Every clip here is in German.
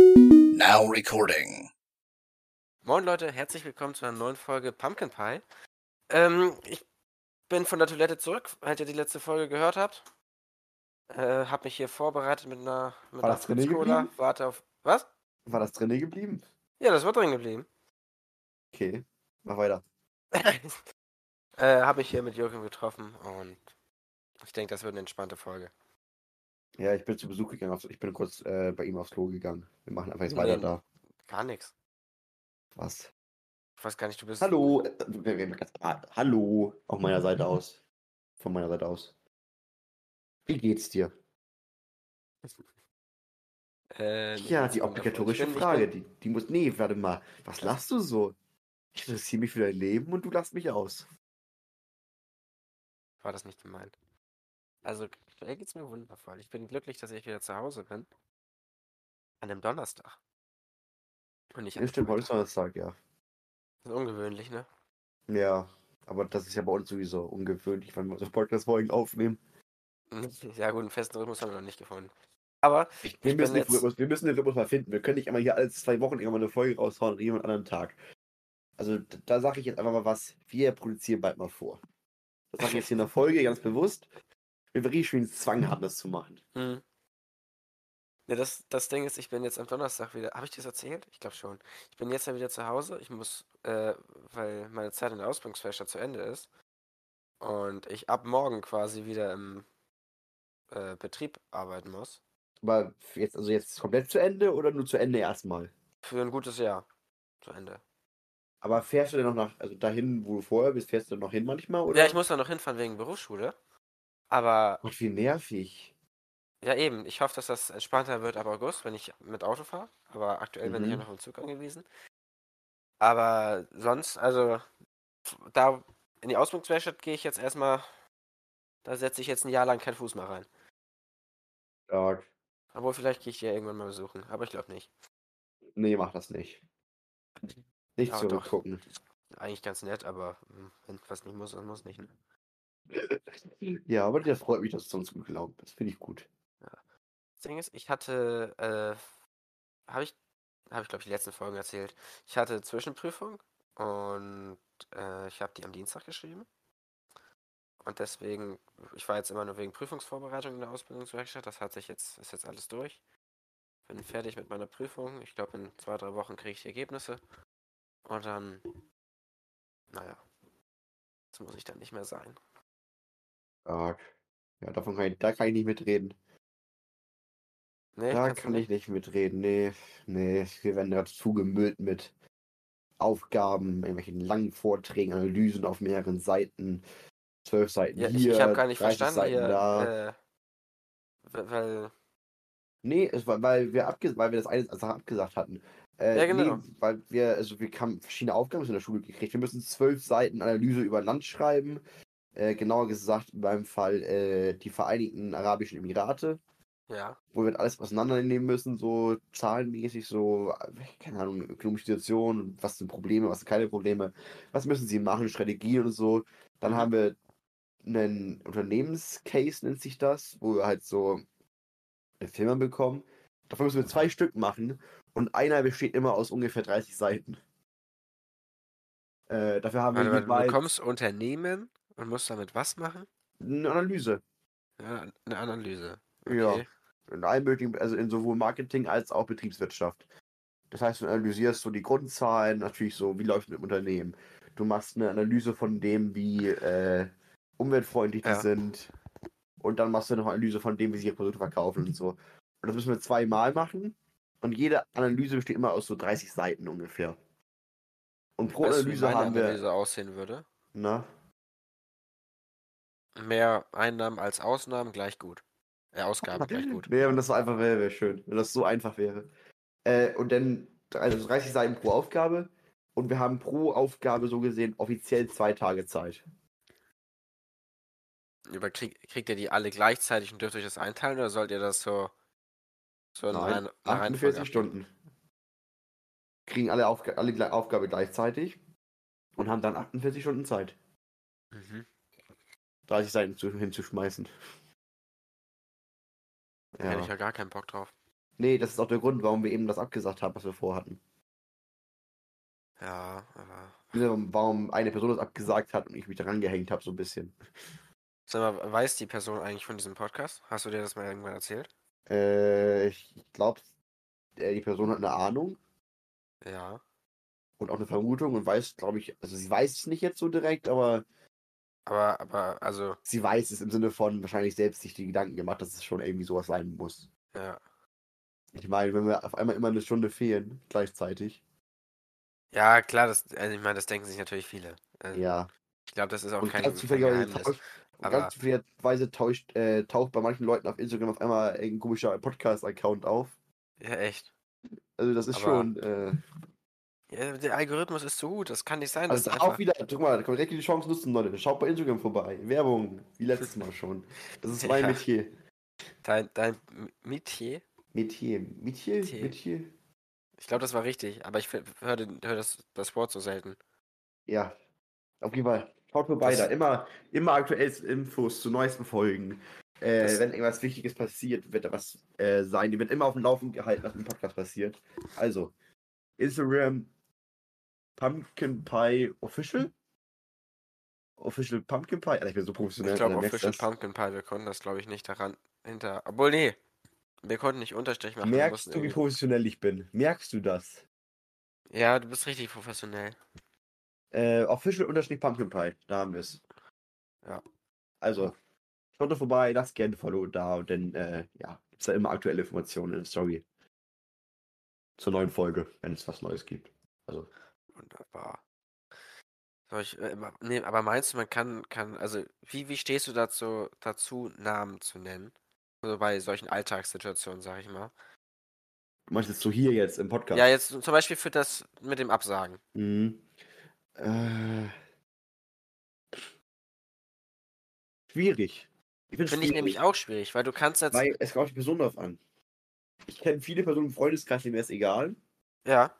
Now recording. Moin Leute, herzlich willkommen zu einer neuen Folge Pumpkin Pie. Ähm, ich bin von der Toilette zurück, weil ihr die letzte Folge gehört habt. Äh, hab mich hier vorbereitet mit einer, mit War einer das drinne Fritz-Cola. geblieben? Warte auf. Was? War das drinne geblieben? Ja, das war drin geblieben. Okay, mach weiter. äh, hab mich hier mit Jürgen getroffen und ich denke, das wird eine entspannte Folge. Ja, ich bin zu Besuch gegangen. Ich bin kurz äh, bei ihm aufs Klo gegangen. Wir machen einfach jetzt Nee. weiter da. Gar nichts. Was? Ich weiß gar nicht, du bist. Hallo. äh, ah, Hallo. Auf meiner Seite aus. Von meiner Seite aus. Wie geht's dir? Äh, Ja, die obligatorische Frage. Die, die muss. Nee, warte mal. Was lachst du so? Ich interessiere mich für dein Leben und du lachst mich aus. war das nicht gemeint. Also, aktuell geht's mir wundervoll. Ich bin glücklich, dass ich wieder zu Hause bin. An dem Donnerstag. Und nicht Ja, an stimmt, heute ist Donnerstag, ja. Das ist ungewöhnlich, ne? Ja. Aber das ist ja bei uns sowieso ungewöhnlich, wenn wir so Podcast-Folgen aufnehmen. Ja, gut, einen festen Rhythmus haben wir noch nicht gefunden. Aber Wir Ich müssen, den jetzt- Rhythmus, wir müssen den Rhythmus mal finden. Wir können nicht immer hier alle zwei Wochen irgendwann eine Folge raushauen an jedem anderen Tag. Also da sage ich jetzt einfach mal was. Wir produzieren bald mal vor. Das sage ich jetzt hier in der Folge ganz bewusst. Wir richtig schön Zwang haben, das zu machen. Hm. Ja, das, das Ding ist, ich bin jetzt am Donnerstag wieder. Habe ich das erzählt? Ich glaube schon. Ich bin jetzt ja wieder zu Hause. Ich muss, äh, weil meine Zeit in der Ausbildungswerkstatt zu Ende ist. Und ich ab morgen quasi wieder im äh, Betrieb arbeiten muss. Aber jetzt, also jetzt komplett zu Ende oder nur zu Ende erstmal? Für ein gutes Jahr. Zu Ende. Aber fährst du denn noch nach, also dahin, wo du vorher bist, fährst du noch hin manchmal? Oder? Ja, ich muss da noch hinfahren wegen Berufsschule. Aber Gott, wie nervig. Ja, eben. Ich hoffe, dass das entspannter wird ab August, wenn ich mit Auto fahre. Aber aktuell bin ich ja Mhm. noch im Zug angewiesen. Aber sonst, also, da in die Ausbildungswerkstatt gehe ich jetzt erstmal. Da setze ich jetzt ein Jahr lang keinen Fuß mehr rein. Stark. Obwohl, vielleicht gehe ich die ja irgendwann mal besuchen. Aber ich glaube nicht. Nee, mach das nicht. Nicht Ja, doch. zurückgucken. Eigentlich ganz nett, aber hm, wenn was nicht muss, dann muss nicht. Ne? Ja, aber das freut mich, dass du uns gut gelaunt bist. Finde ich gut. Das Ding ist, ich hatte, äh, habe ich, habe ich glaube ich die letzten Folgen erzählt. Ich hatte Zwischenprüfung und äh, ich habe die am Dienstag geschrieben. Und deswegen, ich war jetzt immer nur wegen Prüfungsvorbereitung in der Ausbildungswerkstatt. Das hat sich jetzt, ist jetzt alles durch. Bin fertig mit meiner Prüfung. Ich glaube, in zwei, drei Wochen kriege ich die Ergebnisse. Und dann, naja, das muss ich dann nicht mehr sein. Stark. Ja, davon kann ich, da kann ich nicht mitreden. Nee, Da kann ich nicht mitreden. Nee, nee, wir werden da zugemüllt mit Aufgaben, irgendwelchen langen Vorträgen, Analysen auf mehreren Seiten. Zwölf Seiten Ja, ich, hier, ich habe gar nicht 30 verstanden Seiten hier, da. äh, weil, Nee, es war, weil wir weil wir das eine Sache abgesagt hatten. Äh, Ja, genau. Nee, weil wir, also wir haben verschiedene Aufgaben in der Schule gekriegt. Wir müssen zwölf Seiten Analyse über Land schreiben. Äh, genauer gesagt, in meinem Fall äh, die Vereinigten Arabischen Emirate. ja, wo wir halt alles auseinandernehmen müssen, so zahlenmäßig, so, äh, keine Ahnung, ökonomische Situation, was sind Probleme, was sind keine Probleme, was müssen sie machen, Strategien und so. Dann Mhm. haben wir einen Unternehmenscase, nennt sich das, wo wir halt so eine Firma bekommen. Davon müssen wir zwei Stück machen und einer besteht immer aus ungefähr 30 Seiten. Äh, dafür haben Warte, wir du bekommst Unternehmen und musst damit was machen? eine Analyse. Ja, eine Analyse. Ja. Okay. In allen möglichen, also in sowohl Marketing als auch Betriebswirtschaft. Das heißt, du analysierst so die Grundzahlen, natürlich so, wie läuft es mit dem Unternehmen. Du machst eine Analyse von dem, wie äh, umweltfreundlich die Ja. sind. Und dann machst du noch eine Analyse von dem, wie sie ihre Produkte verkaufen und so. Und das müssen wir zweimal machen. Und jede Analyse besteht immer aus so 30 Seiten ungefähr. Und pro Weißt du, wie Analyse meine haben wir. Analyse aussehen würde? Na? Mehr Einnahmen als Ausnahmen gleich gut. Äh, Ausgaben gleich gut. Nee, wenn das so einfach wäre, wäre schön. Wenn das so einfach wäre. Äh, und dann also 30 Seiten pro Aufgabe. Und wir haben pro Aufgabe so gesehen offiziell zwei Tage Zeit. Aber krieg, kriegt ihr die alle gleichzeitig und dürft euch das einteilen oder sollt ihr das so, so in Nein, einer einer Reihenfolge 48 abgeben? Stunden. Kriegen alle, Aufga alle Aufgabe gleichzeitig und haben dann 48 Stunden Zeit, Mhm. 30 Seiten zu, hinzuschmeißen. Da hätte ich Ja. ja gar keinen Bock drauf. Nee, das ist auch der Grund, warum wir eben das abgesagt haben, was wir vorhatten. Ja, aber. Warum eine Person das abgesagt hat und ich mich daran gehängt habe, so ein bisschen. Sag mal, weiß die Person eigentlich von diesem Podcast? Hast du dir das mal irgendwann erzählt? Äh, ich glaube, die Person hat eine Ahnung Ja. und auch eine Vermutung und weiß, glaube ich, also sie weiß es nicht jetzt so direkt, aber Aber, aber, also, sie weiß es im Sinne von wahrscheinlich selbst sich die Gedanken gemacht, dass es schon irgendwie sowas sein muss. ja. Ich meine, wenn wir auf einmal immer eine Stunde fehlen, gleichzeitig. Ja, klar, das, also ich meine, das denken sich natürlich viele. Also, Ja. Ich glaube, das ist auch Und kein, ganz Geheimnis. tauscht, und aber- ganz zufälligerweise tauscht, äh, taucht bei manchen Leuten auf Instagram auf einmal ein komischer Podcast-Account auf. Ja, echt. Also das ist Aber- schon. Äh, Ja, der Algorithmus ist so gut, das kann nicht sein, also auch wieder, guck mal, da kann man direkt die Chance nutzen, Leute. Schaut bei Instagram vorbei. Werbung, wie letztes Mal schon. Das ist mein Ja. Metier. Dein, dein Metier? Metier. Metier? Metier. Metier? Ich glaube, das war richtig, aber ich höre hör das, das Wort so selten. Ja. Auf jeden Fall. Schaut vorbei Das- da. Immer, immer aktuellste Infos zu neuesten Folgen. Äh, wenn irgendwas Wichtiges passiert, wird da was äh, sein. Die wird immer auf dem Laufen gehalten, was im Podcast passiert. Also, Instagram Pumpkin Pie Official. Official Pumpkin Pie. Alter, ich bin so professionell. Ich glaube, Official? Pumpkin Pie, wir konnten das, glaube ich, nicht daran hinter... Obwohl, nee, wir konnten nicht Unterstrich machen. Merkst du, wie professionell ich bin? Merkst du das? Ja, du bist richtig professionell. Äh, Official Unterstrich Pumpkin Pie. Da haben wir es. Ja. Also, schaut da vorbei, lasst gerne Follow da und dann, äh, ja, gibt's da immer aktuelle Informationen in der Story. Zur neuen Folge, wenn es was Neues gibt. Also, Wunderbar. Soll ich, äh, nee, aber meinst du, man kann, kann, also, wie, wie stehst du dazu, dazu, Namen zu nennen? Also bei solchen Alltagssituationen, sag ich mal. du meinst jetzt so hier jetzt im Podcast? Ja, jetzt zum Beispiel für das mit dem Absagen. Mhm. Äh, schwierig. Finde Finde ich nämlich auch schwierig, weil du kannst jetzt, Weil es kommt auf die Person drauf an. Ich kenne viele Personen im Freundeskreis, denen wäre es egal. ja,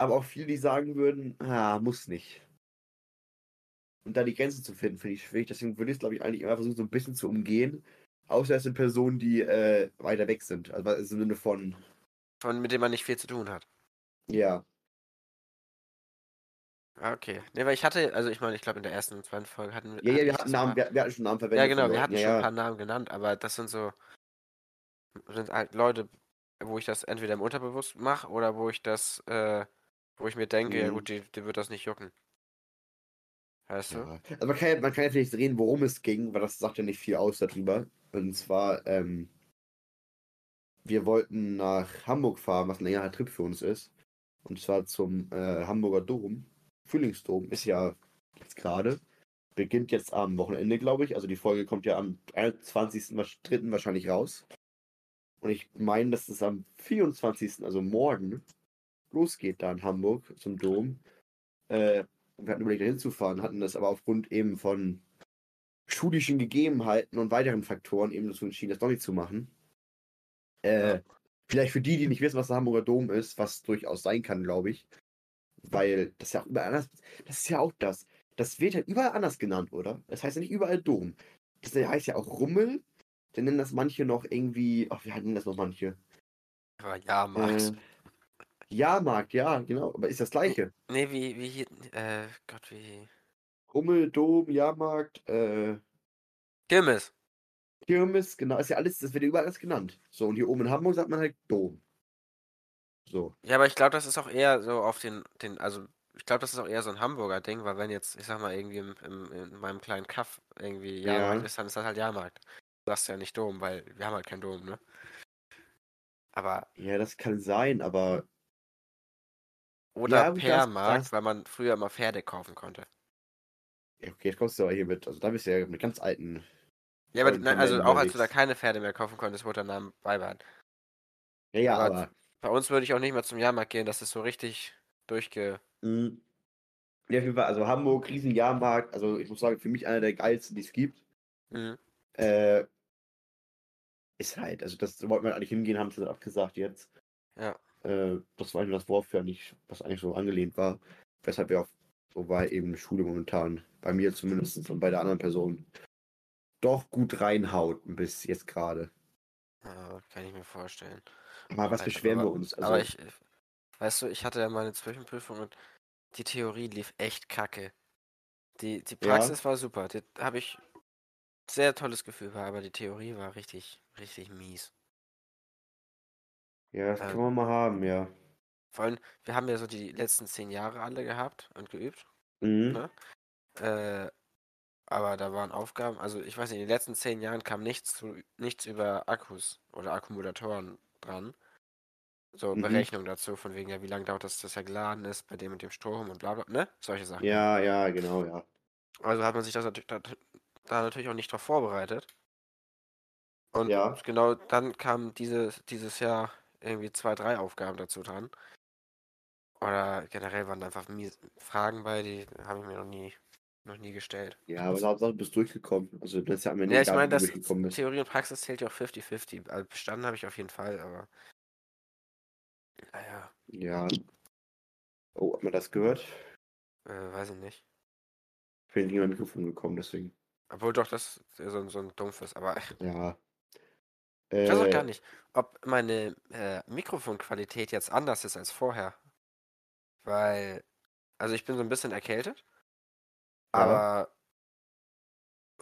aber auch viele, die sagen würden, ah, muss nicht. Und da die Grenze zu finden, finde ich schwierig. Deswegen würde ich es, glaube ich, eigentlich immer versuchen, so ein bisschen zu umgehen. Außer es sind Personen, die äh, weiter weg sind. Also im Sinne von, von, mit dem man nicht viel zu tun hat. ja. Ah, Okay. Nee, weil ich hatte, also ich meine, ich glaube in der ersten und zweiten Folge hatten Ja, ja, hatte wir hatten Namen, wir, wir hatten schon Namen verwendet. Ja, genau, wir hatten ja, schon ein ja. paar Namen genannt, aber das sind so, sind halt Leute, wo ich das entweder im Unterbewusst mache oder wo ich das, äh, wo ich mir denke, ja Mhm. gut, die, die wird das nicht jucken. Weißt du? Ja. Also man kann, ja, man kann ja vielleicht reden, worum es ging, weil das sagt ja nicht viel aus darüber. Und zwar, ähm, wir wollten nach Hamburg fahren, was ein längerer Trip für uns ist. Und zwar zum äh, Hamburger Dom. Frühlingsdom ist ja jetzt gerade. Beginnt jetzt am Wochenende, glaube ich. Also die Folge kommt ja am 23.3. wahrscheinlich raus. Und ich meine, dass es am 24., also morgen, losgeht da in Hamburg zum Dom. Äh, wir hatten überlegt, da hinzufahren, hatten das aber aufgrund eben von schulischen Gegebenheiten und weiteren Faktoren eben dazu entschieden, das doch nicht zu machen. Äh, Ja. Vielleicht für die, die nicht wissen, was der Hamburger Dom ist, was durchaus sein kann, glaube ich. Weil das ja auch überall anders, das ist ja auch das. Das wird ja überall anders genannt, oder? Das heißt ja nicht überall Dom. Das heißt ja auch Rummel. Dann nennen das manche noch irgendwie, ach, wie nennen das noch manche? Aber ja, Max. Äh, Jahrmarkt, ja, genau, aber ist das gleiche. Nee, wie, wie, hier- äh, Gott, wie. Rummel, Dom, Jahrmarkt, äh, Kirmes. Kirmes, genau, ist ja alles, das wird ja überall alles genannt. So, und hier oben in Hamburg sagt man halt Dom. So. Ja, aber ich glaube, das ist auch eher so auf den, den, also ich glaube, das ist auch eher so ein Hamburger Ding, weil wenn jetzt, ich sag mal, irgendwie im, im, in meinem kleinen Kaff irgendwie Ja. Jahrmarkt ist, dann ist das halt Jahrmarkt. Du sagst ja nicht Dom, weil wir haben halt keinen Dom, ne? Aber, Ja, das kann sein, aber oder Ja, Permarkt, weil man früher immer Pferde kaufen konnte. ja, okay, jetzt kommst du aber hier mit. Also da bist du ja mit ganz alten. Ja, aber nein, also auch als du da keine Pferde mehr kaufen konntest, wurde der Name beibehalten. Ja, ja, Aber- aber. Bei uns würde ich auch nicht mehr zum Jahrmarkt gehen, das ist so richtig durchge. Mh, ja, auf jeden Fall, also Hamburg, Riesenjahrmarkt, also ich muss sagen, für mich einer der geilsten, die es gibt. Mhm. Äh, ist halt, also das wollten wir eigentlich hingehen, haben sie dann abgesagt jetzt. Ja. Äh, das war eigentlich das Wort für nicht, was eigentlich so angelehnt war. Weshalb wir auch, so war eben Schule momentan, bei mir zumindest und bei der anderen Person, doch gut reinhaut, bis jetzt gerade. Ja, kann ich mir vorstellen. Aber was beschweren wir aber- uns? Aber Also, ich, weißt du, ich hatte ja meine Zwischenprüfung und die Theorie lief echt kacke. Die, die Ja. Praxis war super. Da habe ich sehr tolles Gefühl bei, aber die Theorie war richtig, richtig mies. Ja, das äh, kann man mal haben, ja. Vor allem, wir haben ja so die letzten zehn Jahre alle gehabt und geübt. Mhm. Ne? Äh, aber da waren Aufgaben, also ich weiß nicht, in den letzten zehn Jahren kam nichts, zu, nichts über Akkus oder Akkumulatoren dran. So Mhm. Berechnung dazu, von wegen, ja, wie lange dauert das, dass er geladen ist, bei dem und dem Strom und bla bla, ne? Solche Sachen. Ja, ja, genau, ja. Also hat man sich das natürlich, da, da natürlich auch nicht drauf vorbereitet. Und Ja. genau dann kamen diese, dieses Jahr irgendwie zwei, drei Aufgaben dazu dran. Oder generell waren da einfach Fragen bei, die habe ich mir noch nie, noch nie gestellt. Ja, aber Hauptsache, du bist durchgekommen. Also, das ist ja am Ende Ja, ich meine, das. Theorie und Praxis zählt ja auch 50-50. Also bestanden habe ich auf jeden Fall, aber. Naja, Ja. Oh, hat man das gehört? äh, weiß ich nicht. Ich bin nicht mein Mikrofon gekommen, deswegen. Obwohl doch das so, ein- so ein dumpfes, aber Ja. ich weiß auch gar Äh, nicht, ob meine äh, Mikrofonqualität jetzt anders ist als vorher. Weil, also ich bin so ein bisschen erkältet, Ja. aber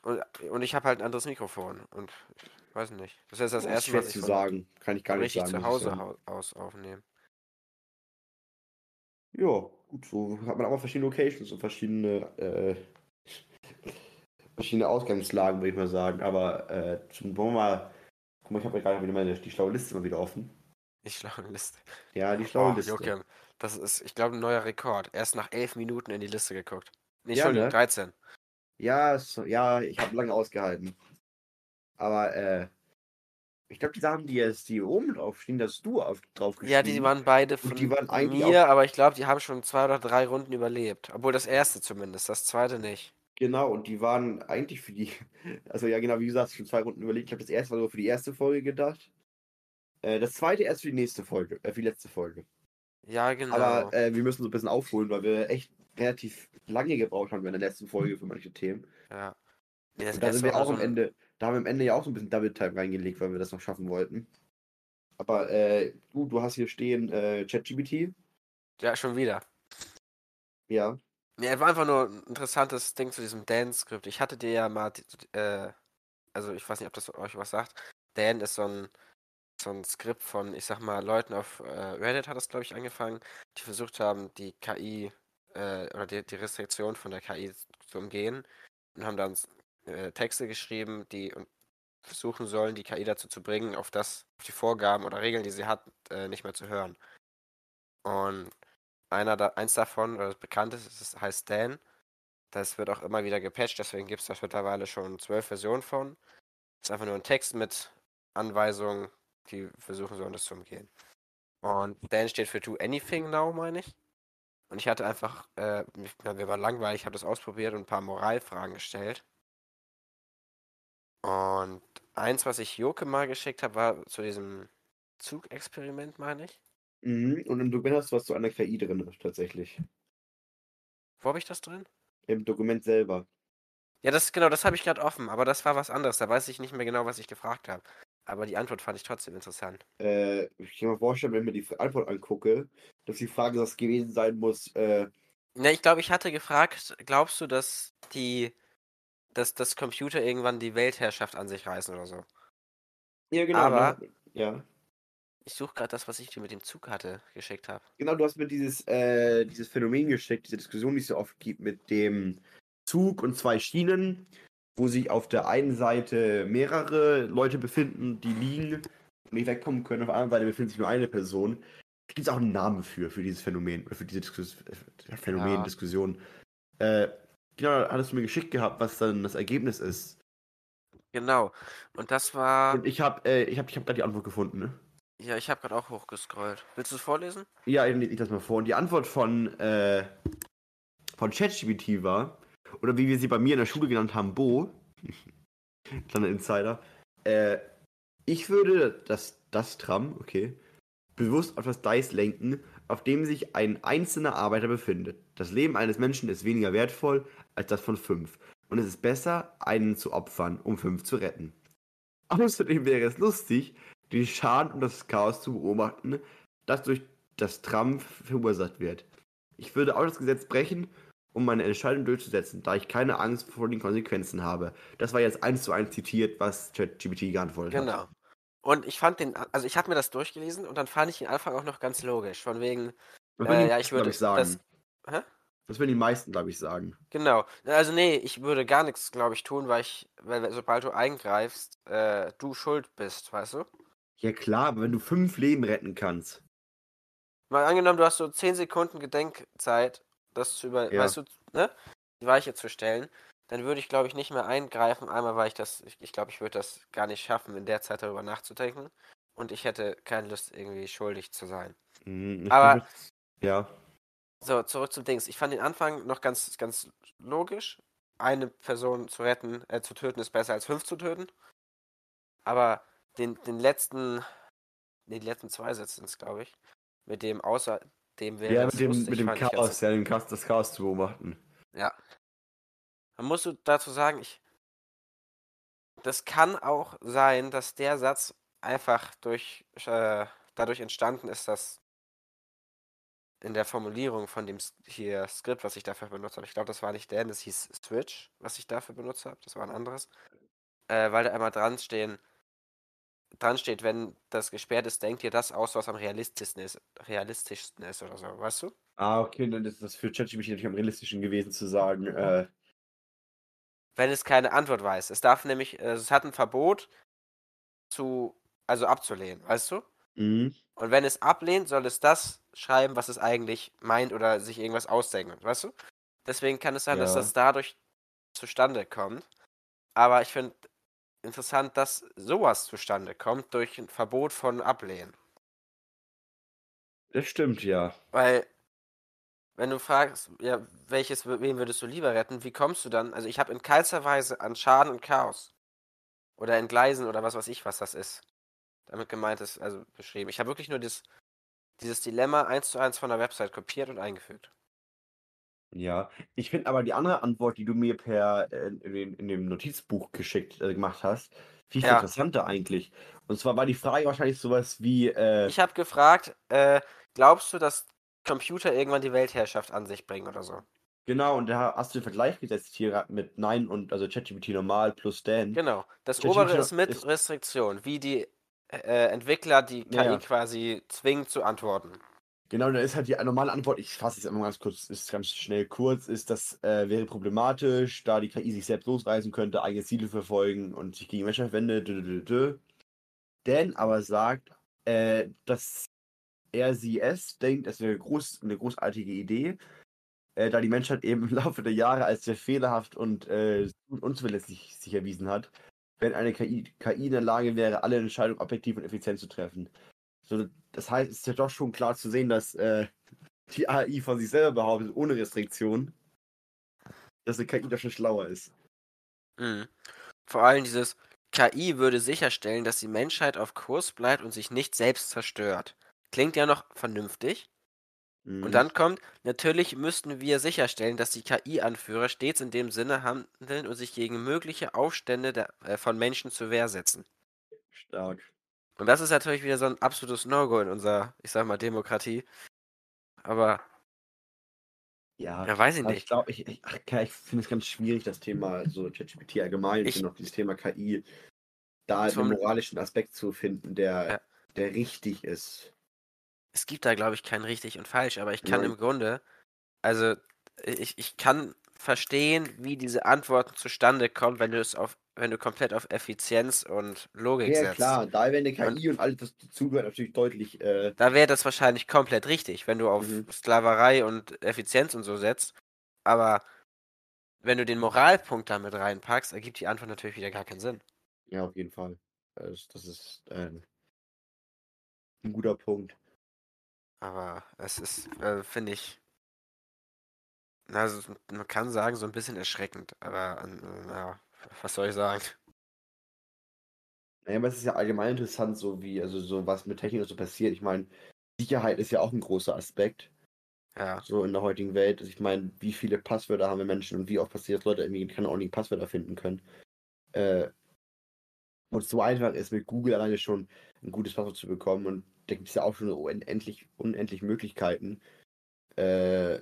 und, und ich habe halt ein anderes Mikrofon und ich weiß nicht. Das ist das ist erste zu ich sagen. Kann ich gar nicht richtig sagen. zu Hause sagen. aus aufnehme. Ja, gut, so hat man auch mal verschiedene Locations und verschiedene, äh, verschiedene Ausgangslagen, würde ich mal sagen. Aber äh, zum, wollen wir mal, guck mal, ich habe ja gerade wieder meine, die schlaue Liste mal wieder offen. Die schlaue Liste. Ja, die schlaue Oh, Liste. Joachim, das ist, ich glaube, ein neuer Rekord. Erst nach elf Minuten in die Liste geguckt. Nee, Ja, Entschuldigung, ne? 13. Ja, es- ja, ich habe lange ausgehalten. Aber äh, ich glaube, die Sachen, die jetzt die oben draufstehen, dass du auf, drauf Ja, die waren beide von die waren eigentlich mir, aber ich glaube, die haben schon zwei oder drei Runden überlebt. Obwohl das erste zumindest, das zweite nicht. Genau, und die waren eigentlich für die, also ja genau, wie gesagt, schon zwei Runden überlegt. Ich habe das erste war so für die erste Folge gedacht. Äh, das zweite erst für die nächste Folge, äh, für die letzte Folge. Ja, genau. Aber äh, wir müssen so ein bisschen aufholen, weil wir echt relativ lange gebraucht haben in der letzten Folge für manche Themen. ja. Das Und da sind wir auch am Ende, da haben wir am Ende ja auch so ein bisschen Double Time reingelegt, weil wir das noch schaffen wollten. Aber äh, du, du hast hier stehen äh, ChatGPT. Ja, schon wieder. Ja. Nee, war einfach nur ein interessantes Ding zu diesem Dan-Skript. Ich hatte dir ja mal, äh, also ich weiß nicht, ob das euch was sagt. Dan ist so ein, so ein Skript von, ich sag mal, Leuten auf äh, Reddit hat das, glaube ich, angefangen, die versucht haben, die KI äh, oder die, die Restriktion von der KI zu umgehen und haben dann äh, Texte geschrieben, die versuchen sollen, die KI dazu zu bringen, auf das, auf die Vorgaben oder Regeln, die sie hat, äh, nicht mehr zu hören. Und einer da, eins davon, oder das bekannteste, das heißt Dan. Das wird auch immer wieder gepatcht, deswegen gibt es da mittlerweile schon zwölf Versionen von. Das ist einfach nur ein Text mit Anweisungen, die versuchen sollen, das zu umgehen. Und Dan steht für Do Anything Now, meine ich. Und ich hatte einfach, äh, mir war langweilig, habe das ausprobiert und ein paar Moralfragen gestellt. Und eins, was ich Joke mal geschickt habe, war zu diesem Zugexperiment, meine ich. Mhm. Und im Dokument hast du was zu einer KI drin, tatsächlich. Wo habe ich das drin? Im Dokument selber. Ja, das genau, das habe ich gerade offen, aber das war was anderes. Da weiß ich nicht mehr genau, was ich gefragt habe. Aber die Antwort fand ich trotzdem interessant. Äh, ich kann mir vorstellen, wenn ich mir die Antwort angucke, dass die Frage das gewesen sein muss, äh, Ne, ich glaube, ich hatte gefragt, glaubst du, dass die, dass das Computer irgendwann die Weltherrschaft an sich reißen oder so? ja genau. Aber-? Ja. Ich suche gerade das, was ich dir mit dem Zug hatte, geschickt habe. Genau, du hast mir dieses, äh, dieses Phänomen geschickt, diese Diskussion, die es so oft gibt mit dem Zug und zwei Schienen, wo sich auf der einen Seite mehrere Leute befinden, die liegen und nicht wegkommen können, auf der anderen Seite befindet sich nur eine Person. Da gibt es auch einen Namen für, für dieses Phänomen, oder für diese Diskus äh, Phänomen, Ja. Diskussion. Äh, genau, hattest du mir geschickt gehabt, was dann das Ergebnis ist. Genau. Und das war. Und ich habe äh, ich hab, ich hab gerade die Antwort gefunden, ne? Ja, ich habe gerade auch hochgescrollt. Willst du es vorlesen? Ja, ich lese das mal vor. Und die Antwort von, äh, von ChatGPT war, oder wie wir sie bei mir in der Schule genannt haben, Bo, kleiner Insider, äh, ich würde das, das Tram, okay, bewusst auf das Dice lenken, auf dem sich ein einzelner Arbeiter befindet. Das Leben eines Menschen ist weniger wertvoll als das von fünf. Und es ist besser, einen zu opfern, um fünf zu retten. Außerdem wäre es lustig, den Schaden und das Chaos zu beobachten, das durch das Tram verursacht wird. Ich würde auch das Gesetz brechen, um meine Entscheidung durchzusetzen, da ich keine Angst vor den Konsequenzen habe. Das war jetzt eins zu eins zitiert, was ChatGPT geantwortet hat. Genau. Und ich fand den, also ich habe mir das durchgelesen und dann fand ich den Anfang auch noch ganz logisch. Von wegen, Das äh, die ja, ich würde ich, sagen. das. Hä? Das würden die meisten, glaube ich, sagen. Genau. Also nee, ich würde gar nichts, glaube ich, tun, weil ich, weil sobald du eingreifst, äh, du schuld bist, weißt du? Ja klar, aber wenn du fünf Leben retten kannst. Mal angenommen, du hast so 10 Sekunden Gedenkzeit, das zu über, Ja. weißt du, ne, die Weiche zu stellen, dann würde ich, glaube ich, nicht mehr eingreifen. Einmal, weil ich das, ich, ich glaube, ich würde das gar nicht schaffen, in der Zeit darüber nachzudenken. Und ich hätte keine Lust, irgendwie schuldig zu sein. Mhm, Aber- ja. So, zurück zum Dings. Ich fand den Anfang noch ganz, ganz logisch. Eine Person zu retten, äh, zu töten, ist besser als fünf zu töten. Aber den, den letzten, nee, die letzten zwei Sätze sind es, glaube ich. Mit dem außer dem wäre Ja, mit dem, lustig, mit dem Chaos, ja, den Chaos, das Chaos zu beobachten. Ja. Man muss so dazu sagen, ich. Das kann auch sein, dass der Satz einfach durch äh, dadurch entstanden ist, dass in der Formulierung von dem hier Skript, was ich dafür benutzt habe, ich glaube, das war nicht Dan, das hieß Switch, was ich dafür benutzt habe, das war ein anderes, äh, weil da einmal dran stehen, dran steht, wenn das gesperrt ist, denkt ihr das aus, was am realistischsten ist, realistischsten ist oder so, weißt du? Ah, okay, dann ist das für ChatGPT natürlich am realistischen gewesen zu sagen, äh, wenn es keine Antwort weiß. Es darf nämlich, äh, es hat ein Verbot zu, also abzulehnen, weißt du? mhm. Und wenn es ablehnt, soll es das schreiben, was es eigentlich meint oder sich irgendwas ausdenken, weißt du? Deswegen kann es sein, dass Ja. das dadurch zustande kommt. Aber ich finde interessant, dass sowas zustande kommt durch ein Verbot von Ablehnen. das stimmt, ja. Weil, wenn du fragst, ja, welches, wen würdest du lieber retten, wie kommst du dann? Also ich habe in keinster Weise an Schaden und Chaos. Oder Entgleisen oder was weiß ich, was das ist. Damit gemeint ist, also beschrieben. Ich habe wirklich nur das, dieses Dilemma eins zu eins von der Website kopiert und eingefügt. Ja, ich finde aber die andere Antwort, die du mir per äh, in, den, in dem Notizbuch geschickt äh, gemacht hast, viel, viel Ja. interessanter eigentlich. Und zwar war die Frage wahrscheinlich sowas wie, äh, Ich habe gefragt, äh, glaubst du, dass Computer irgendwann die Weltherrschaft an sich bringen oder so? genau, und da hast du den Vergleich gesetzt hier mit Nein und also ChatGPT normal plus Dan. Genau. Das ChatGPT obere ist mit ist- Restriktion, wie die äh, Entwickler die KI ja. quasi zwingen zu antworten. Genau, da ist halt die normale Antwort, ich fasse es einmal ganz kurz, ist ganz schnell kurz, ist, das äh, wäre problematisch, da die KI sich selbst losreißen könnte, eigene Ziele verfolgen und sich gegen Menschen wendet. Dan aber sagt, äh, dass er sie es denkt, das wäre groß, eine großartige Idee, äh, da die Menschheit eben im Laufe der Jahre als sehr fehlerhaft und äh, unzuverlässig sich erwiesen hat, wenn eine KI, KI in der Lage wäre, alle Entscheidungen objektiv und effizient zu treffen. So, das heißt, es ist ja doch schon klar zu sehen, dass äh, die AI von sich selber behauptet, ohne Restriktion, dass eine KI doch schon schlauer ist. Mhm. Vor allem dieses KI würde sicherstellen, dass die Menschheit auf Kurs bleibt und sich nicht selbst zerstört. Klingt ja noch vernünftig. Mhm. Und dann kommt, natürlich müssten wir sicherstellen, dass die KI-Anführer stets in dem Sinne handeln und sich gegen mögliche Aufstände der, äh, von Menschen zur Wehr setzen. Stark. Und das ist natürlich wieder so ein absolutes No-Go in unserer, ich sag mal, Demokratie. Aber, Ja, ja, weiß ich ich nicht. glaube, ich, ich, ich finde es ganz schwierig, das Thema so ChatGPT allgemein Ich- und auch dieses Thema KI, da Zum- einen moralischen Aspekt zu finden, der, Ja. der richtig ist. Es gibt da, glaube ich, kein richtig und falsch, aber ich kann Nein. im Grunde, also ich, ich kann verstehen, wie diese Antworten zustande kommen, wenn du es auf, wenn du komplett auf Effizienz und Logik Ja, setzt. klar, da wäre eine KI und, alles, was dazugehört, natürlich deutlich. Äh, Da wäre das wahrscheinlich komplett richtig, wenn du auf Mhm. Sklaverei und Effizienz und so setzt. Aber wenn du den Moralpunkt damit reinpackst, ergibt die Antwort natürlich wieder gar keinen Sinn. ja, auf jeden Fall. Das, ist äh, ein guter Punkt. Aber es ist, äh, finde ich, also, man kann sagen, so ein bisschen erschreckend. Aber, äh, ja, was soll ich sagen? Naja, aber es ist ja allgemein interessant, so wie, also so was mit Technik so passiert. Ich meine, Sicherheit ist ja auch ein großer Aspekt, Ja, so in der heutigen Welt. Also ich meine, wie viele Passwörter haben wir Menschen und wie oft passiert, dass Leute irgendwie keine ordentlichen Passwörter finden können. Äh, und so einfach ist mit Google alleine schon, ein gutes Passwort zu bekommen. Und da gibt es ja auch schon unendlich, unendlich Möglichkeiten. Äh,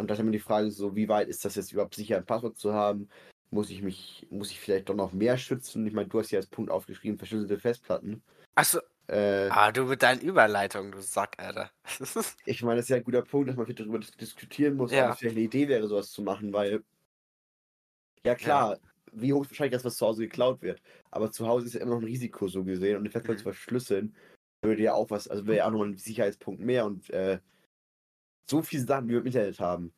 und da ist immer die Frage so, wie weit ist das jetzt überhaupt sicher, ein Passwort zu haben? Muss ich mich, muss ich vielleicht doch noch mehr schützen? Ich meine, du hast ja als Punkt aufgeschrieben, verschlüsselte Festplatten. Achso, Äh, ah, du mit deinen Überleitungen, du Sack, Alter. ich meine, das ist ja ein guter Punkt, dass man vielleicht darüber dis- diskutieren muss, Ja. ob es vielleicht eine Idee wäre, sowas zu machen, weil ja klar, wie hoch ist wahrscheinlich das, was zu Hause geklaut wird. Aber zu Hause ist ja immer noch ein Risiko so gesehen und eine Festplatte Mhm. zu verschlüsseln, würde ja auch was, also wäre ja auch noch ein Sicherheitspunkt mehr und äh, so viele Sachen, die wir im Internet haben,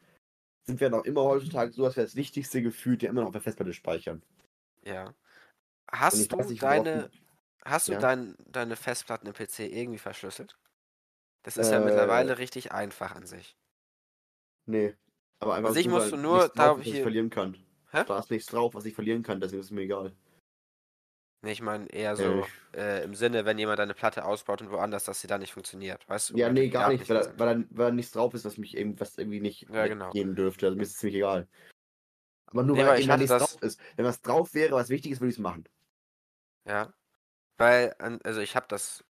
sind wir noch immer heutzutage so, dass wir das Wichtigste gefühlt ja immer noch auf der Festplatte speichern. ja. Hast ich du nicht, deine, hast du Ja. dein, deine Festplatten im PC irgendwie verschlüsselt? Das ist ja Äh, mittlerweile richtig einfach an sich. Nee. Aber einfach An sich so, musst du nur da drauf ist, was ich hier- verlieren kann. Hä? Da ist nichts drauf, was ich verlieren kann, deswegen ist es mir egal. Nee, ich meine eher Äh, so ich- äh, im Sinne, wenn jemand deine Platte ausbaut und woanders, dass sie da nicht funktioniert, weißt du? Ja, nee, die gar Daten nicht, weil, da- weil, da, weil da nichts drauf ist, was mich eben, was irgendwie nicht Ja, genau. gehen dürfte. Also mir ist es ziemlich egal. Aber nur Nee, weil da nichts das- drauf ist. Wenn was drauf wäre, was wichtig ist, würde ich es machen. Ja. Weil, also ich habe das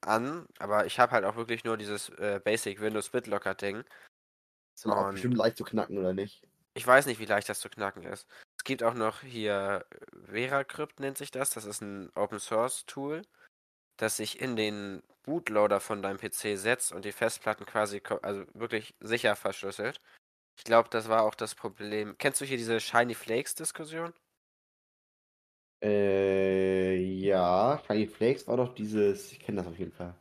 an, aber ich habe halt auch wirklich nur dieses äh, Basic Windows BitLocker Ding. Ist auch bestimmt leicht zu knacken, oder nicht? Ich weiß nicht, wie leicht das zu knacken ist. Es gibt auch noch hier äh, VeraCrypt nennt sich das. Das ist ein Open Source Tool, das sich in den Bootloader von deinem PC setzt und die Festplatten quasi also wirklich sicher verschlüsselt. Ich glaube, das war auch das Problem. Kennst du hier diese Shiny Flakes Diskussion? Äh, ja. Shiny Flakes war doch dieses. Ich kenne das auf jeden Fall.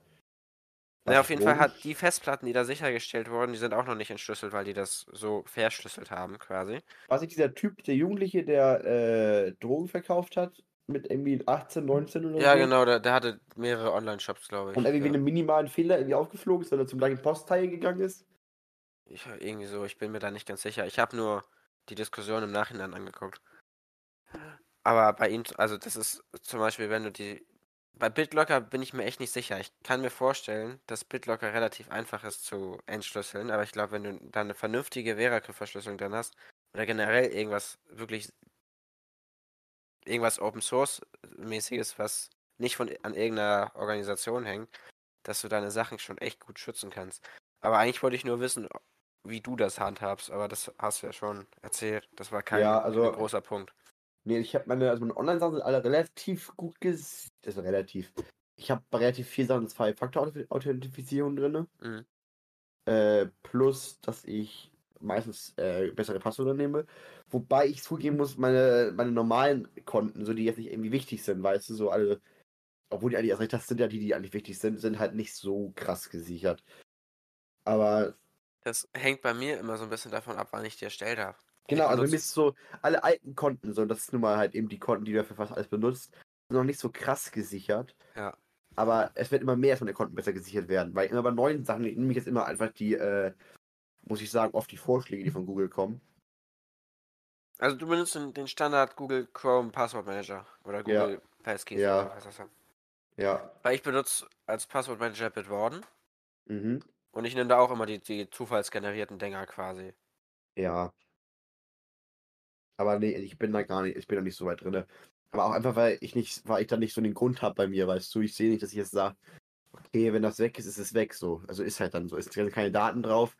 Ja, Was auf jeden Fall hat die Festplatten, die da sichergestellt wurden, die sind auch noch nicht entschlüsselt, weil die das so verschlüsselt haben, quasi. War es nicht dieser Typ, der Jugendliche, der äh, Drogen verkauft hat? Mit irgendwie 18, 19 oder Ja, so? genau, der, der hatte mehrere Online-Shops, glaube ich. Und irgendwie ja. wegen einem minimalen Fehler irgendwie aufgeflogen ist, weil er zum gleichen Postteil gegangen ist? Ich, irgendwie so, ich bin mir da nicht ganz sicher. Ich habe nur die Diskussion im Nachhinein angeguckt. Aber bei ihm, also das ist zum Beispiel, wenn du die. Bei BitLocker bin ich mir echt nicht sicher. Ich kann mir vorstellen, dass BitLocker relativ einfach ist zu entschlüsseln, aber ich glaube, wenn du da eine vernünftige VeraCrypt-Verschlüsselung dann hast, oder generell irgendwas wirklich irgendwas Open Source mäßiges, was nicht von an irgendeiner Organisation hängt, dass du deine Sachen schon echt gut schützen kannst. Aber eigentlich wollte ich nur wissen, wie du das handhabst, aber das hast du ja schon erzählt. Das war kein, Ja, also- kein großer Punkt. Nee, ich habe meine, also meine Online-Sachen sind alle relativ gut ges... Das ist relativ. Ich habe bei relativ viel Sachen Zwei-Faktor-Authentifizierung drin. Mhm. Äh, plus, dass ich meistens äh, bessere Passwörter nehme. Wobei ich zugeben muss, meine, meine normalen Konten, so die jetzt nicht irgendwie wichtig sind, weißt du, so alle, obwohl die eigentlich erst recht, das sind ja die, die eigentlich wichtig sind, sind halt nicht so krass gesichert. Aber Das hängt bei mir immer so ein bisschen davon ab, wann ich die erstellt habe. Genau, also mir ist so, alle alten Konten, so, das ist nun mal halt eben die Konten, die du für fast alles benutzt, sind noch nicht so krass gesichert. Ja. Aber es wird immer mehr, dass meine Konten besser gesichert werden, weil immer bei neuen Sachen nehme ich jetzt immer einfach die, äh, muss ich sagen, oft die Vorschläge, die von Google kommen. Also du benutzt den, den Standard Google Chrome Passwort Manager oder Ja. Google Passkeys. Ja. oder was das ist. Ja. Weil ich benutze als Passwortmanager Bitwarden Mhm. und ich nehme da auch immer die, die zufallsgenerierten Dinger quasi. Ja. Aber nee, ich bin da gar nicht, ich bin da nicht so weit drin. Aber auch einfach, weil ich nicht, weil ich da nicht so den Grund habe bei mir, weißt du, ich sehe nicht, dass ich jetzt sage, okay, wenn das weg ist, ist es weg so. Also ist halt dann so. Es sind keine Daten drauf.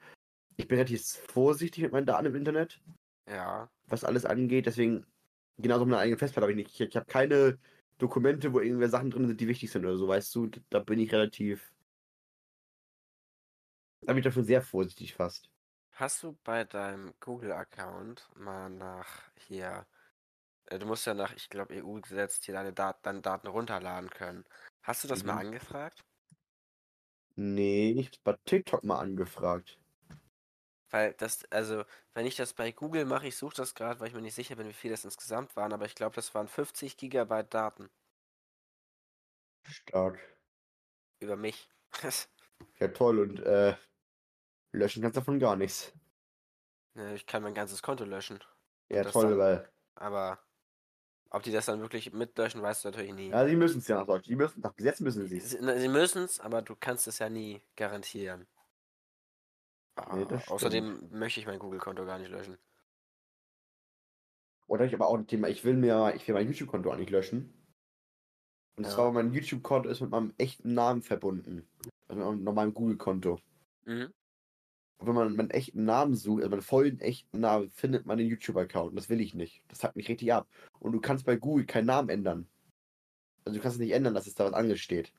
Ich bin relativ vorsichtig mit meinen Daten im Internet, Ja. was alles angeht. Deswegen, genauso mit meiner eigenen Festplatte habe ich nicht. Ich, ich habe keine Dokumente, wo irgendwelche Sachen drin sind, die wichtig sind oder so, weißt du. Da bin ich relativ. Da bin ich dafür sehr vorsichtig fast. Hast du bei deinem Google-Account mal nach hier, äh, du musst ja nach, ich glaube, EU-Gesetz hier deine, Dat deine Daten runterladen können. Hast du das mal Mhm. angefragt? Nee, ich habe bei TikTok mal angefragt. Weil das, also, wenn ich das bei Google mache, ich suche das gerade, weil ich mir nicht sicher bin, wie viel das insgesamt waren, aber ich glaube, das waren 50 Gigabyte Daten Stark. über mich. Ja, toll. Und äh, löschen kannst du davon gar nichts. Ne, ich kann mein ganzes Konto löschen. Ja, toll, dann- weil. Aber ob die das dann wirklich mitlöschen, weißt du natürlich nie. Ja, sie müssen es ja nach Deutschland. Die müssen, nach Gesetz müssen sie es. Sie, müssen es, aber du kannst es ja nie garantieren. Nee, Ah, außerdem möchte ich mein Google-Konto gar nicht löschen. Oder ich aber auch ein Thema, ich will mir, ich will mein YouTube-Konto auch nicht löschen. Und Ja. zwar, mein YouTube-Konto ist mit meinem echten Namen verbunden. Also mit meinem normalen Google-Konto. Mhm. Wenn man meinen echten Namen sucht, also meinen vollen echten Namen, findet man den YouTube-Account. Und das will ich nicht. Das hat mich richtig ab. Und du kannst bei Google keinen Namen ändern. Also du kannst es nicht ändern, dass es da was angesteht.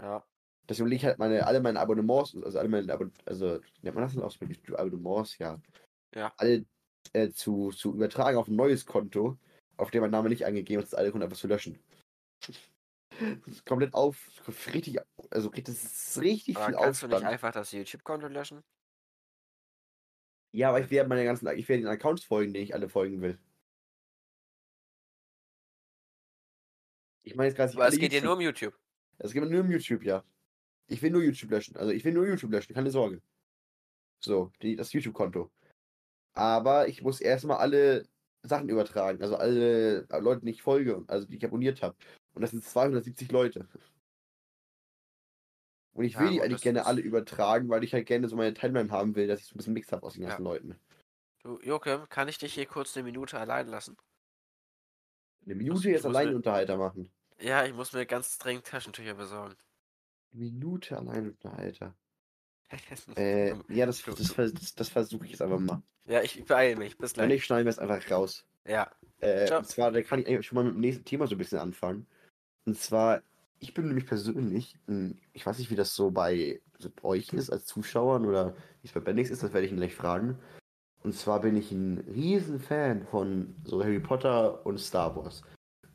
Ja. Deswegen will ich halt meine, alle meine Abonnements, also alle meine Abon also nennt man das denn auch so mit Abonnements, ja. Ja. Alle äh, zu, zu übertragen auf ein neues Konto, auf dem mein Name nicht angegeben ist, alte Konto einfach zu löschen. Das ist komplett auf, richtig, also das ist richtig Aber viel kannst du nicht Aufwand. einfach das YouTube-Konto löschen? Ja, aber ich werde meine ganzen, ich werde den Accounts folgen, denen ich alle folgen will. Ich meine jetzt gerade Aber es geht YouTube- nur um YouTube. Es geht nur um YouTube, ja. Ich will nur YouTube löschen. Also ich will nur YouTube löschen, keine Sorge. So, die, das YouTube-Konto. Aber ich muss erstmal alle Sachen übertragen. Also alle Leute, die ich folge, also die ich abonniert habe. Und das sind 270 Leute. Und ich Ja, will die gut, eigentlich gerne alle übertragen, weil ich halt gerne so meine Timeline haben will, dass ich so ein bisschen Mix habe aus den Ja. ganzen Leuten. Du, Joachim, kann ich dich hier kurz eine Minute allein lassen? Eine Minute ich jetzt allein mir- Unterhalter machen. Ja, ich muss mir ganz dringend Taschentücher besorgen. Eine Minute allein Unterhalter. Äh, ja, das, das, das, das versuche ich jetzt einfach mal. ja, ich beeile mich. Bis Wenn gleich. nicht, schneiden wir es einfach raus. Ja. Äh, und zwar, da kann ich eigentlich schon mal mit dem nächsten Thema so ein bisschen anfangen. Und zwar, ich bin nämlich persönlich, ich weiß nicht, wie das so bei, so bei euch ist als Zuschauern oder wie es bei Bendix ist, das werde ich ihn gleich fragen. Und zwar bin ich ein riesen Fan von so Harry Potter und Star Wars.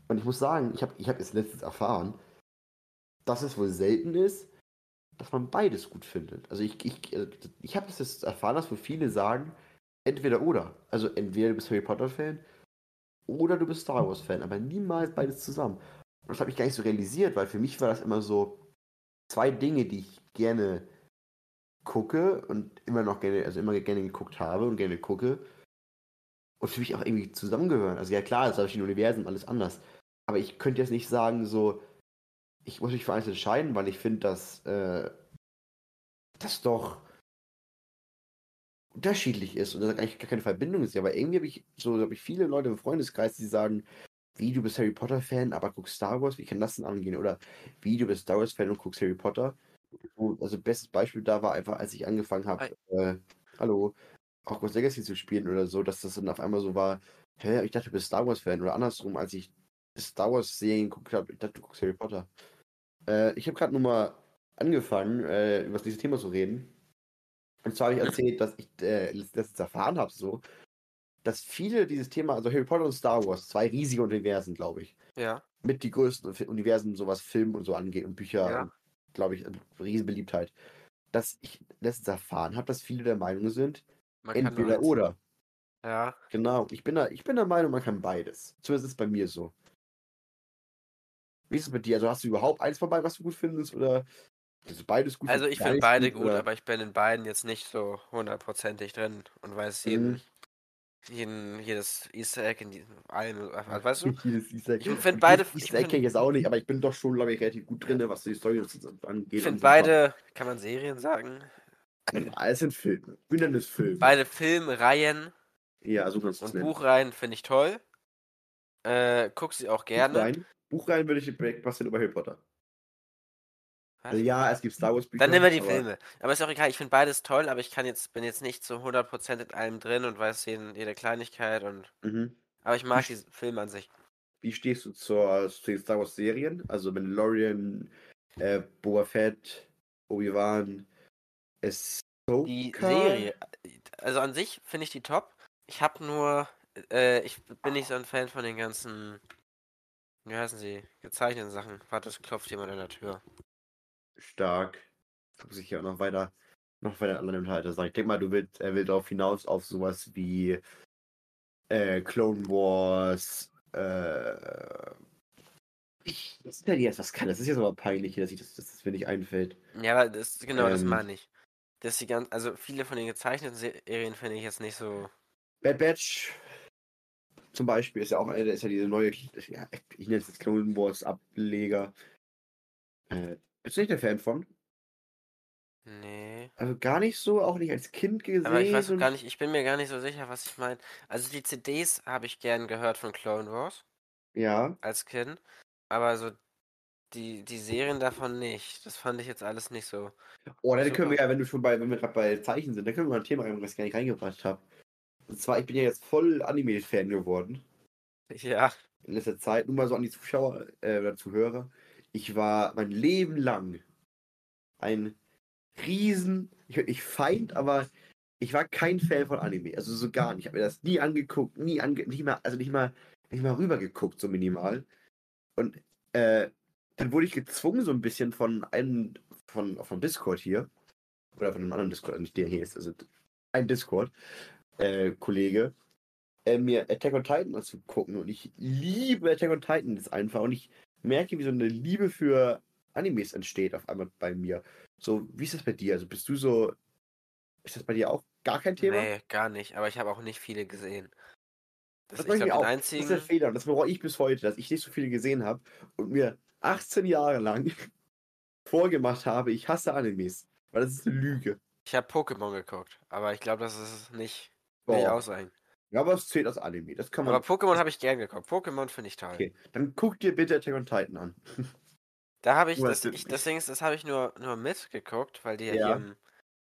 Und ich muss sagen, ich habe ich hab jetzt letztens erfahren, dass es wohl selten ist, dass man beides gut findet. Also ich, ich, äh, ich habe das jetzt erfahren, dass wohl viele sagen, entweder oder. Also entweder du bist Harry Potter-Fan oder du bist Star Wars-Fan, aber niemals beides zusammen. Und das habe ich gar nicht so realisiert, weil für mich war das immer so zwei Dinge, die ich gerne gucke und immer noch gerne, also immer gerne geguckt habe und gerne gucke. Und für mich auch irgendwie zusammengehören. Also ja klar, ist verschiedene Universen, alles anders. Aber ich könnte jetzt nicht sagen, so, ich muss mich für eins entscheiden, weil ich finde, dass äh, das doch unterschiedlich ist und dass da eigentlich gar keine Verbindung ist. Aber irgendwie habe ich so habe ich viele Leute im Freundeskreis, die sagen, wie du bist Harry Potter Fan, aber guckst Star Wars, wie kann das denn angehen? Oder wie du bist Star Wars Fan und guckst Harry Potter. Also bestes Beispiel da war einfach, als ich angefangen habe, äh, hallo, Hogwarts Legacy zu spielen oder so, dass das dann auf einmal so war, hä, ich dachte, du bist Star Wars Fan oder andersrum, als ich Star Wars Serien geguckt habe, ich dachte, du guckst Harry Potter. Äh, ich habe gerade nur mal angefangen, äh, über das nächste Thema zu reden. Und zwar habe ich erzählt, dass ich äh, letztens erfahren habe, so, dass viele dieses Thema, also Harry Potter und Star Wars, zwei riesige Universen, glaube ich, Ja. mit die größten Universen, so was Film und so angeht und Bücher, Ja. glaube ich, Riesenbeliebtheit. Dass ich letztens erfahren habe, dass viele der Meinung sind, Man entweder oder. Ja. Genau, ich bin, da, ich bin der Meinung, man kann beides. Zumindest ist es bei mir so. Wie ist es mit dir? Also hast du überhaupt eins von beiden, was du gut findest? Oder ist du beides gut? Also ich finde beide gut, oder? aber ich bin in beiden jetzt nicht so hundertprozentig drin und weiß jeden, Mhm. Jeden jedes Easter Egg in die, allem, äh, weißt du? Jedes Easter Egg. Ich find Und beide- ich Easter Egg find- jetzt auch nicht, aber ich bin doch schon, glaube ich, relativ gut drin, was die Story angeht. Ich finde und so. beide, kann man Serien sagen? Alles sind Filme. Ich bin dann das Film. Beide Filmreihen Ja, so kannst du und. Buchreihen finde ich toll. Äh, guck sie auch gerne. Buchreihen, Buchreihen würde ich was denn über Harry Potter. Was? Ja, es gibt Star Wars Bücher. Dann nehmen wir die aber- Filme. Aber ist auch egal, ich finde beides toll, aber ich kann jetzt, bin jetzt nicht zu 100% in allem drin und weiß jeden, jede Kleinigkeit und. Mhm. Aber ich mag die Filme an sich. Wie stehst du zur, zu den Star Wars Serien? Also Mandalorian, äh, Boba Fett, Obi-Wan, Ahsoka? Die Serie, also an sich finde ich die top. Ich habe nur, äh, ich bin nicht so ein Fan von den ganzen, wie heißen sie, gezeichneten Sachen. Warte, es klopft jemand an der Tür. Stark. Guck sich ja noch weiter, noch weiter an anderen Unterhalter sagen. Ich denke mal, du willst, er will darauf hinaus auf sowas wie äh, Clone Wars, äh, ich, das ist ja jetzt was kann. Das ist jetzt aber peinlich, dass ich das, dass das mir nicht einfällt. Ja, aber das, genau, das Ähm. meine ich. Das ist die ganz, also viele von den gezeichneten Serien finde ich jetzt nicht so. Bad Batch zum Beispiel ist ja auch eine, das ist ja diese neue, ja, ich nenne es jetzt Clone Wars Ableger. Äh, bist du nicht der Fan von? Nee. Also gar nicht so, auch nicht als Kind gesehen. Aber ich weiß gar nicht, ich bin mir gar nicht so sicher, was ich meine. Also die CDs habe ich gern gehört von Clone Wars Ja, als Kind. Aber so die, die Serien davon nicht. Das fand ich jetzt alles nicht so. Oh, dann Super. können wir ja, wenn du schon bei, wenn wir gerade bei Zeichen sind, dann können wir mal ein Thema rein, was ich gar nicht reingebracht habe. Und zwar, ich bin ja jetzt voll Anime-Fan geworden. Ja. in letzter Zeit, nur mal so an die Zuschauer äh, oder Zuhörer. Ich war mein Leben lang ein riesen, ich nicht Feind, aber ich war kein Fan von Anime. Also so gar nicht. Ich habe mir das nie angeguckt, nie ange nicht mal, also nicht mal, nicht mal rübergeguckt, so minimal. Und äh, dann wurde ich gezwungen, so ein bisschen von einem, von, von Discord hier, oder von einem anderen Discord, nicht der hier ist, also ein Discord, äh, äh, mir Attack on Titan anzugucken. Und ich liebe Attack on Titan jetzt einfach. Und ich merke, wie so eine Liebe für Animes entsteht auf einmal bei mir. So, wie ist das bei dir? Also bist du so. Ist das bei dir auch gar kein Thema? Nee, gar nicht. Aber ich habe auch nicht viele gesehen. Das, Das ich den auch. Das ist der Fehler. Und das bereue ich bis heute, dass ich nicht so viele gesehen habe und mir 18 Jahre lang vorgemacht habe, ich hasse Animes. Weil das ist eine Lüge. Ich habe Pokémon geguckt. Aber ich glaube, das ist nicht. Auch sein. Ja, aber es zählt als Anime. Das kann man. Aber Pokémon habe ich gern geguckt. Pokémon finde ich toll. okay, dann guck dir bitte Attack on Titan an. Da habe ich, das, ich, nicht. das Ding ist, das habe ich nur, nur mitgeguckt, weil die ja, Ja. hier im,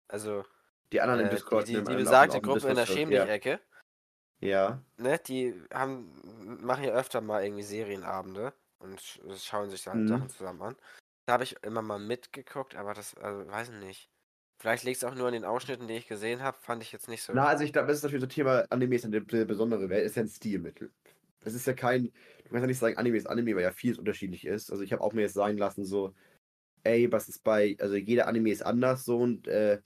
also Die anderen im äh, Discord. die, die, die besagte Gruppe in der Discord-Server. Schäm dich Ecke, Ja. ne, die haben, machen ja öfter mal irgendwie Serienabende und sch- schauen sich halt Mhm. Sachen zusammen an. Da habe ich immer mal mitgeguckt, aber das, also, weiß ich nicht. Vielleicht liegt es auch nur an den Ausschnitten, die ich gesehen habe, fand ich jetzt nicht so. Na, also ich glaube, das ist natürlich so ein Thema, Anime ist eine be- besondere Welt, ist ja ein Stilmittel. Es ist ja kein, du kannst ja nicht sagen, Anime ist Anime, weil ja vieles unterschiedlich ist. Also ich habe auch mir jetzt sagen lassen, so, ey, was ist bei, also jeder Anime ist anders so und äh,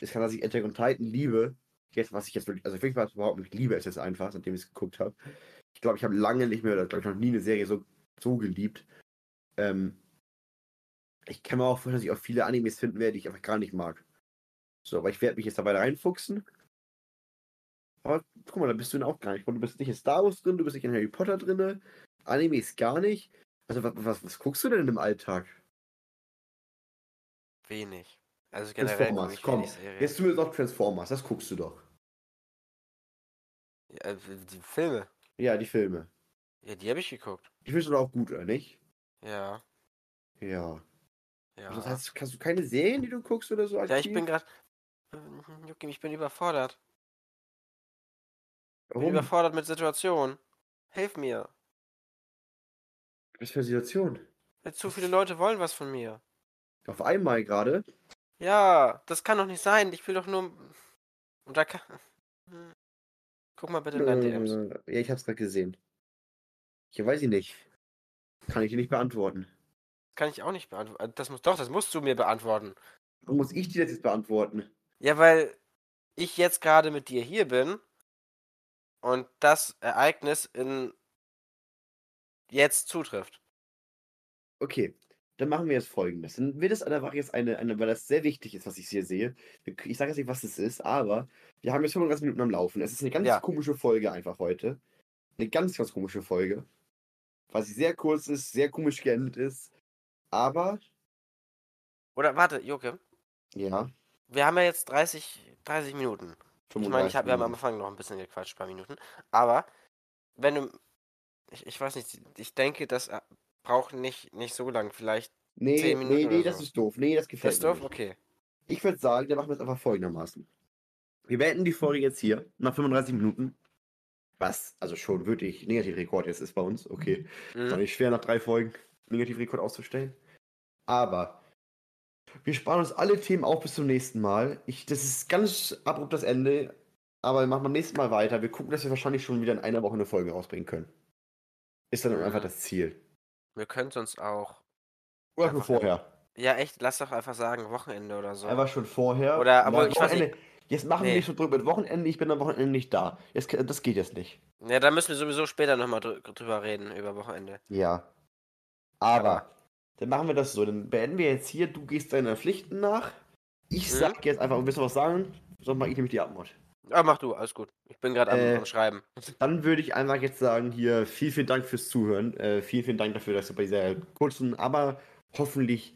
es kann, dass ich Attack on Titan liebe, jetzt, was ich jetzt wirklich, also ich was überhaupt nicht liebe, es jetzt einfach, seitdem ich es geguckt habe. Ich glaube, ich habe lange nicht mehr, oder glaube ich noch nie eine Serie so, so geliebt. Ähm, ich kann mir auch vorstellen, dass ich auch viele Animes finden werde, die ich einfach gar nicht mag. So, aber ich werde mich jetzt dabei reinfuchsen. Aber guck mal, da bist du dann auch gar nicht. Du bist nicht in Star Wars drin, du bist nicht in Harry Potter drin, Animes gar nicht. Also was, was, was guckst du denn im Alltag? Wenig. Also generell Transformers, ich komm. Jetzt du mir doch Transformers, das guckst du doch. Ja, äh, die Filme, Ja, die Filme. ja, die habe ich geguckt. Die findest du doch auch gut, oder nicht? Ja, Ja. ja. Das heißt, kannst du keine Serien, die du guckst oder so? Ja, ich aktiv? bin gerade. Juckim, ich bin überfordert. Ich bin Warum? überfordert mit Situationen. Hilf mir. Was für eine Situation? Zu viele Leute wollen was von mir. Auf einmal gerade. Ja, das kann doch nicht sein. Ich will doch nur. Und da kann. Guck mal bitte in deine DMs. Äh, Ja, ich hab's gerade gesehen. Ich weiß ich nicht. Kann ich dir nicht beantworten. Kann ich auch nicht beantworten. Das muss doch, das musst du mir beantworten. Warum muss ich dir das jetzt beantworten? Ja, weil ich jetzt gerade mit dir hier bin und das Ereignis in jetzt zutrifft. Okay, dann machen wir jetzt folgendes. Dann wird es einfach jetzt eine, eine, weil das sehr wichtig ist, was ich hier sehe. Ich sage jetzt nicht, was es ist, aber wir haben jetzt 35 Minuten am Laufen. Es ist eine ganz Ja. komische Folge einfach heute. Eine ganz, ganz komische Folge. Sie sehr kurz ist, sehr komisch geendet ist. Aber, Oder warte, Joke, ja, wir haben ja jetzt 30, 30 Minuten. Ich meine, ich hab, wir haben am. Anfang noch ein bisschen gequatscht, ein paar Minuten. Aber wenn du. Ich, ich weiß nicht, ich denke, das äh, braucht nicht, nicht so lang. Vielleicht. Nee, 10 Minuten nee, nee, oder das so. ist doof. Nee, das gefällt Das ist mir doof? nicht. Okay. Ich würde sagen, dann machen wir es einfach folgendermaßen. Wir beenden die Folge jetzt hier, nach 35 Minuten. Was, also schon wirklich Negativrekord jetzt ist bei uns. Okay. War Mhm. nicht schwer, nach drei Folgen Negativrekord auszustellen. Aber wir sparen uns alle Themen auf bis zum nächsten Mal. Ich, das ist ganz abrupt das Ende. Aber wir machen beim nächsten Mal weiter. Wir gucken, dass wir wahrscheinlich schon wieder in einer Woche eine Folge rausbringen können. Ist dann Mhm. einfach das Ziel. Wir können uns auch. Oder schon vorher. Ja, echt, lass doch einfach sagen, Wochenende oder so. Einfach schon vorher. Oder, aber ich weiß nicht- Wochenende- Jetzt machen wir Nee. nicht so drüber mit Wochenende. Ich bin am Wochenende nicht da. Jetzt, das geht jetzt nicht. Ja, da müssen wir sowieso später nochmal drü drüber reden, über Wochenende. Ja. Aber, dann machen wir das so. Dann beenden wir jetzt hier. Du gehst deinen Pflichten nach. Ich Mhm. sag jetzt einfach, willst du was sagen? Sonst mache ich nämlich die Abmord. Ah, mach du, alles gut. Ich bin gerade am, Äh, am Schreiben. Dann würde ich einfach jetzt sagen, hier, vielen, vielen Dank fürs Zuhören. Äh, vielen, vielen Dank dafür, dass ihr bei dieser kurzen, aber hoffentlich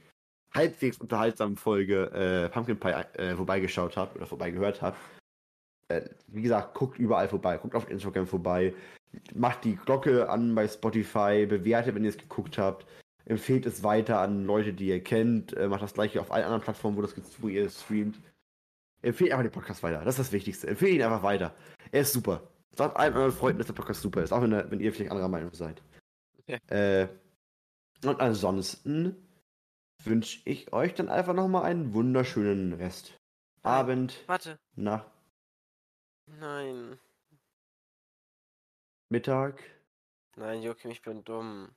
halbwegs unterhaltsamen Folge äh, Pumpkin Pie äh, vorbeigeschaut habt oder vorbeigehört habt. Äh, wie gesagt, guckt überall vorbei, guckt auf Instagram vorbei, macht die Glocke an bei Spotify, bewertet, wenn ihr es geguckt habt. Empfehlt es weiter an Leute, die ihr kennt. Äh, macht das gleiche auf allen anderen Plattformen, wo, das, wo ihr streamt. Empfehlt einfach den Podcast weiter. Das ist das Wichtigste. Empfehlt ihn einfach weiter. Er ist super. Sagt allen euren Freunden, dass der Podcast super ist. Auch wenn, wenn ihr vielleicht anderer Meinung seid. Ja. Äh, und ansonsten wünsche ich euch dann einfach nochmal einen wunderschönen Rest. Abend, Warte. Nacht, Nein. Mittag. Nein, Joachim, ich bin dumm.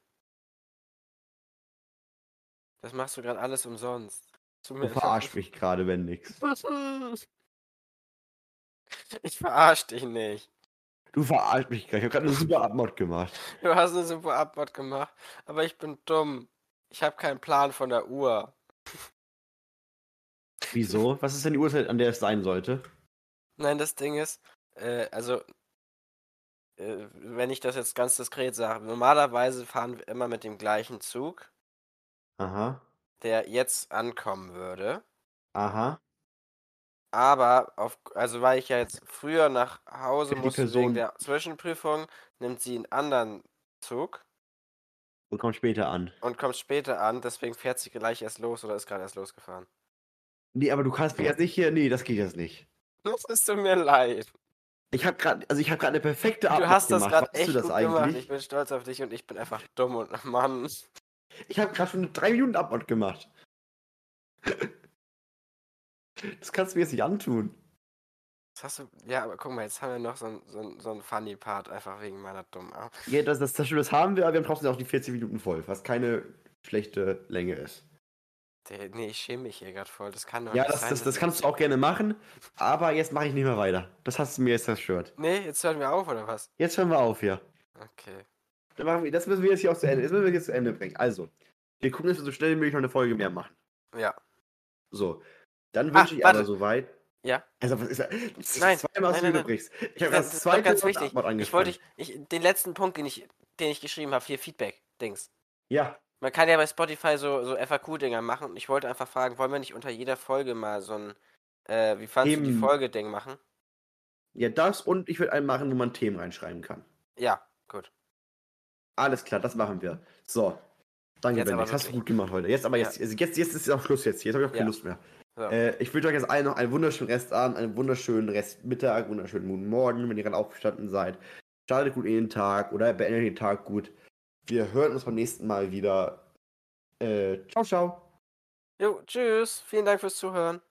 Das machst du gerade alles umsonst. Du verarsch mich gerade, wenn nix. Ich verarsch dich nicht. Du verarsch mich gerade. Ich habe gerade eine super Abmod gemacht. Du hast eine super Abmod gemacht, aber ich bin dumm. Ich habe keinen Plan von der Uhr. Wieso? Was ist denn die Uhrzeit, an der es sein sollte? Nein, das Ding ist, äh, also, äh, wenn ich das jetzt ganz diskret sage, normalerweise fahren wir immer mit dem gleichen Zug, Aha. der jetzt ankommen würde. Aha. Aber auf, also weil ich ja jetzt früher nach Hause Die musste Person- wegen der Zwischenprüfung, nimmt sie einen anderen Zug Und kommt später an. und kommt später an, deswegen fährt sie gleich erst los oder ist gerade erst losgefahren. Nee, aber du kannst mich jetzt nicht hier. Nee, das geht jetzt nicht. Das ist mir leid. Ich habe gerade, also ich habe gerade eine perfekte Abmod Du hast das gemacht. gerade echt das gut gemacht. eigentlich? Ich bin stolz auf dich und ich bin einfach dumm und Mann. Ich habe gerade schon eine drei Minuten Abmod gemacht. Das kannst du mir jetzt nicht antun. Das hast du. Ja, aber guck mal, jetzt haben wir noch so einen so so ein funny Part, einfach wegen meiner dummen Art. Ja, das, das, das, das haben wir, aber wir haben trotzdem auch die 40 Minuten voll, was keine schlechte Länge ist. Der, nee, ich schäme mich hier gerade voll. Das kann doch Ja, nicht das, sein. das, dass das ich- kannst du auch gerne machen, aber jetzt mache ich nicht mehr weiter. Das hast du mir jetzt zerstört. Nee, jetzt hören wir auf, oder was? Jetzt hören wir auf hier. Okay. Dann machen wir, das müssen wir jetzt hier auch zu Ende, das müssen wir jetzt zu Ende bringen. Also, wir gucken, dass wir so schnell wie möglich noch eine Folge mehr machen. Ja. So. Dann wünsche ich warte. aber soweit. Ja. Also, was ist das? Nein, zweimal, nein, nein, nein. unterbrichst. Ich habe Das, das zweite ganz wichtig. Ich wollte, ich, den letzten Punkt, den ich, den ich geschrieben habe, hier Feedback-Dings. Ja, Man kann ja bei Spotify so, so FAQ-Dinger machen und ich wollte einfach fragen, wollen wir nicht unter jeder Folge mal so ein, äh, wie fandst du die Folge-Ding machen? ja, das und ich würde einen machen, wo man Themen reinschreiben kann. Ja, gut. Alles klar, das machen wir. So. Danke, Bendix. Hast du gut gemacht heute. Jetzt aber Ja. jetzt, also jetzt, jetzt ist es auch Schluss jetzt. Jetzt habe ich auch keine Ja. Lust mehr. So. Äh, ich wünsche euch jetzt allen noch einen wunderschönen Restabend, einen wunderschönen Restmittag, wunderschönen guten Morgen, wenn ihr gerade aufgestanden seid. Startet gut in den Tag oder beendet den Tag gut. Wir hören uns beim nächsten Mal wieder. Äh, ciao, ciao. Jo, tschüss. Vielen Dank fürs Zuhören.